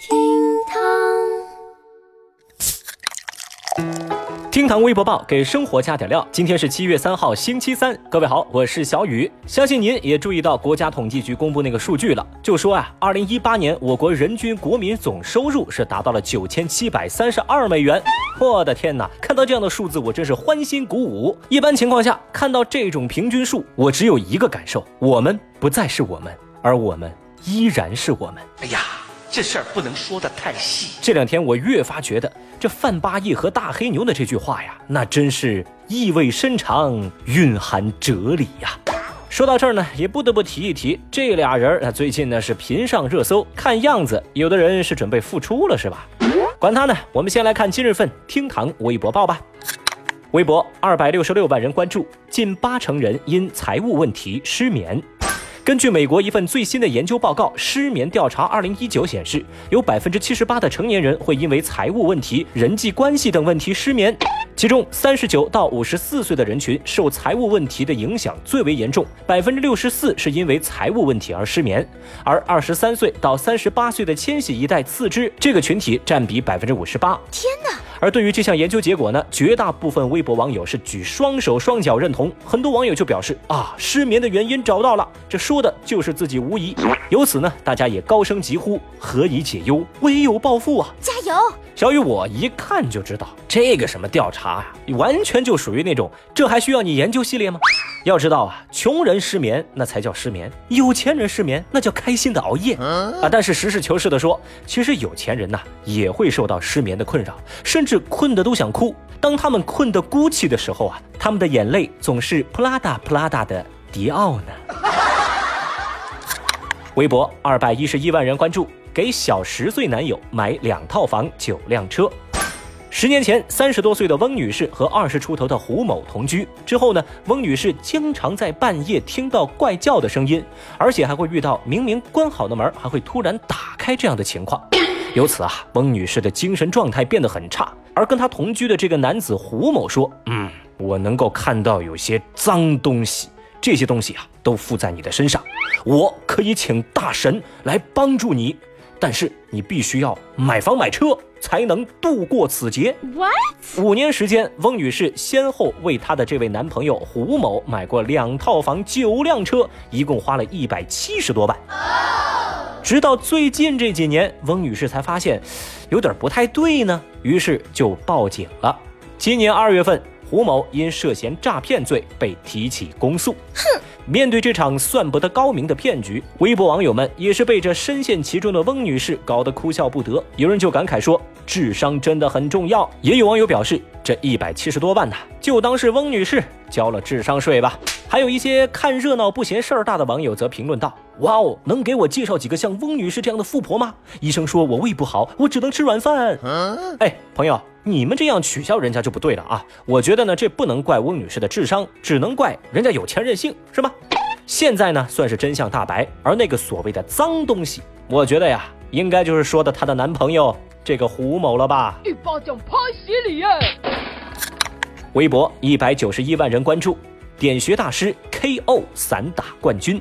厅堂，厅堂微博报给生活加点料。今天是七月三号，星期三。各位好，我是小雨。相信您也注意到国家统计局公布那个数据了，就说啊，二零一八年我国人均国民总收入是达到了九千七百三十二美元。我的天哪，看到这样的数字，我真是欢欣鼓舞。一般情况下，看到这种平均数，我只有一个感受：我们不再是我们，而我们依然是我们。哎呀！这事儿不能说的太细。这两天我越发觉得，这范八义和大黑牛的这句话呀，那真是意味深长，蕴含哲理呀。说到这儿呢，也不得不提一提这俩人儿啊，最近呢是频上热搜，看样子有的人是准备复出了，是吧？管他呢，我们先来看今日份厅堂微博报吧。微博二百六十六万人关注，近八成人因财务问题失眠。根据美国一份最新的研究报告《失眠调查2019》显示，有百分之七十八的成年人会因为财务问题、人际关系等问题失眠。其中，三十九到五十四岁的人群受财务问题的影响最为严重，百分之六十四是因为财务问题而失眠。而二十三岁到三十八岁的千禧一代次之，这个群体占比百分之五十八。天哪！而对于这项研究结果呢，绝大部分微博网友是举双手双脚认同。很多网友就表示啊，失眠的原因找到了，这说的就是自己无疑。由此呢，大家也高声疾呼：何以解忧，唯有暴富啊！加油！小雨，我一看就知道，这个什么调查啊，完全就属于那种这还需要你研究系列吗？要知道啊，穷人失眠那才叫失眠，有钱人失眠那叫开心的熬夜啊。但是实事求是的说，其实有钱人呐也会受到失眠的困扰，甚至困得都想哭。当他们困得哭泣的时候啊，他们的眼泪总是普拉达普拉达的迪奥呢。微博二百一十一万人关注，给小十岁男友买两套房九辆车。十年前，三十多岁的翁女士和二十出头的胡某同居之后呢，翁女士经常在半夜听到怪叫的声音，而且还会遇到明明关好的门还会突然打开这样的情况。由此啊，翁女士的精神状态变得很差。而跟她同居的这个男子胡某说：“嗯，我能够看到有些脏东西，这些东西啊都附在你的身上，我可以请大神来帮助你，但是你必须要买房买车。”才能度过此劫。五年时间，翁女士先后为她的这位男朋友胡某买过两套房、九辆车，一共花了一百七十多万。直到最近这几年，翁女士才发现有点不太对呢，于是就报警了。今年二月份。胡某因涉嫌诈骗罪被提起公诉。哼，面对这场算不得高明的骗局，微博网友们也是被这深陷其中的翁女士搞得哭笑不得。有人就感慨说：“智商真的很重要。”也有网友表示：“这一百七十多万呐，就当是翁女士交了智商税吧。”还有一些看热闹不嫌事儿大的网友则评论道：“哇哦，能给我介绍几个像翁女士这样的富婆吗？医生说我胃不好，我只能吃软饭。”哎，朋友。你们这样取笑人家就不对了啊！我觉得呢，这不能怪翁女士的智商，只能怪人家有钱任性，是吗？现在呢，算是真相大白。而那个所谓的脏东西，我觉得呀，应该就是说的她的男朋友这个胡某了吧？一巴掌拍死你耶！微博一百九十一万人关注，点穴大师 KO 散打冠军。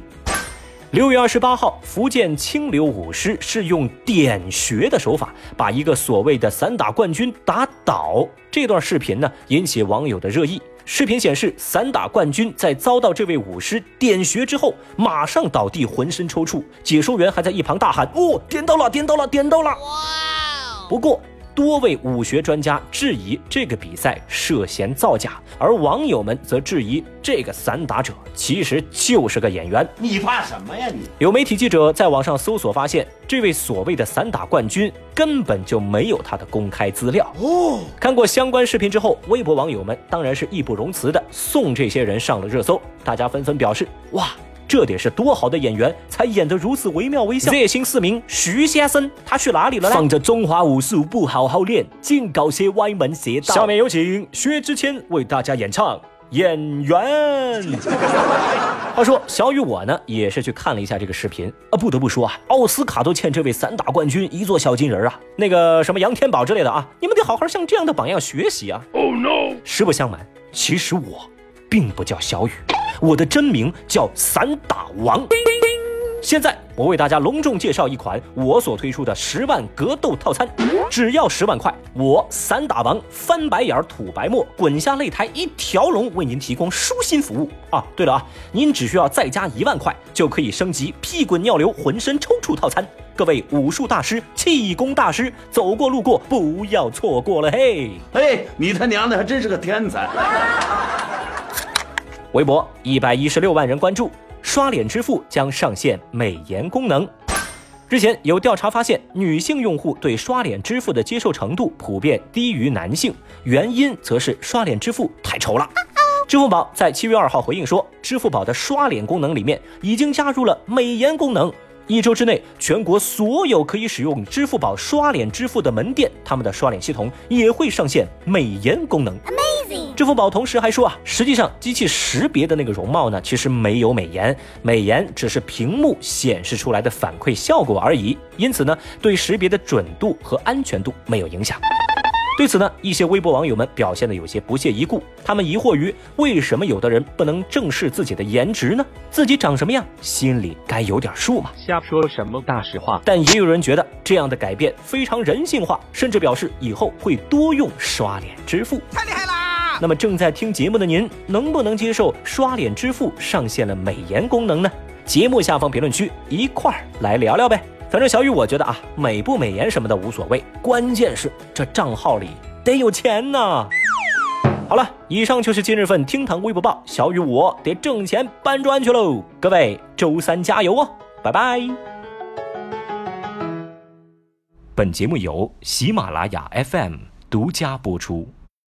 六月二十八号，福建清流舞狮是用点穴的手法把一个所谓的散打冠军打倒。这段视频呢，引起网友的热议。视频显示，散打冠军在遭到这位舞狮点穴之后，马上倒地，浑身抽搐。解说员还在一旁大喊：“哦，点到了，点到了，点到了！”哇！不过。多位武学专家质疑这个比赛涉嫌造假，而网友们则质疑这个散打者其实就是个演员。你怕什么呀你？有媒体记者在网上搜索发现，这位所谓的散打冠军根本就没有他的公开资料。哦，看过相关视频之后，微博网友们当然是义不容辞的送这些人上了热搜。大家纷纷表示：哇！这得是多好的演员，才演得如此惟妙惟肖。热心市民徐先生，他去哪里了呢？放着中华武术不好好练，净搞些歪门邪道。下面有请薛之谦为大家演唱《演员》。话说小雨我呢，也是去看了一下这个视频啊，不得不说啊，奥斯卡都欠这位散打冠军一座小金人啊。那个什么杨天宝之类的啊，你们得好好向这样的榜样学习啊。Oh no！实不相瞒，其实我并不叫小雨。我的真名叫散打王。现在我为大家隆重介绍一款我所推出的十万格斗套餐，只要十万块，我散打王翻白眼吐白沫滚下擂台一条龙为您提供舒心服务啊！对了啊，您只需要再加一万块就可以升级屁滚尿流浑身抽搐套餐。各位武术大师、气功大师，走过路过不要错过了嘿！哎，你他娘的还真是个天才！微博一百一十六万人关注，刷脸支付将上线美颜功能。之前有调查发现，女性用户对刷脸支付的接受程度普遍低于男性，原因则是刷脸支付太丑了。支付宝在七月二号回应说，支付宝的刷脸功能里面已经加入了美颜功能。一周之内，全国所有可以使用支付宝刷脸支付的门店，他们的刷脸系统也会上线美颜功能。支付宝同时还说啊，实际上机器识别的那个容貌呢，其实没有美颜，美颜只是屏幕显示出来的反馈效果而已，因此呢，对识别的准度和安全度没有影响。对此呢，一些微博网友们表现的有些不屑一顾，他们疑惑于为什么有的人不能正视自己的颜值呢？自己长什么样，心里该有点数嘛。瞎说什么大实话？但也有人觉得这样的改变非常人性化，甚至表示以后会多用刷脸支付。太厉害啦！那么正在听节目的您，能不能接受刷脸支付上线了美颜功能呢？节目下方评论区一块儿来聊聊呗。反正小雨，我觉得啊，美不美颜什么的无所谓，关键是这账号里得有钱呢。好了，以上就是今日份厅堂微博报，小雨我得挣钱搬砖去喽。各位周三加油哦，拜拜。本节目由喜马拉雅 FM 独家播出。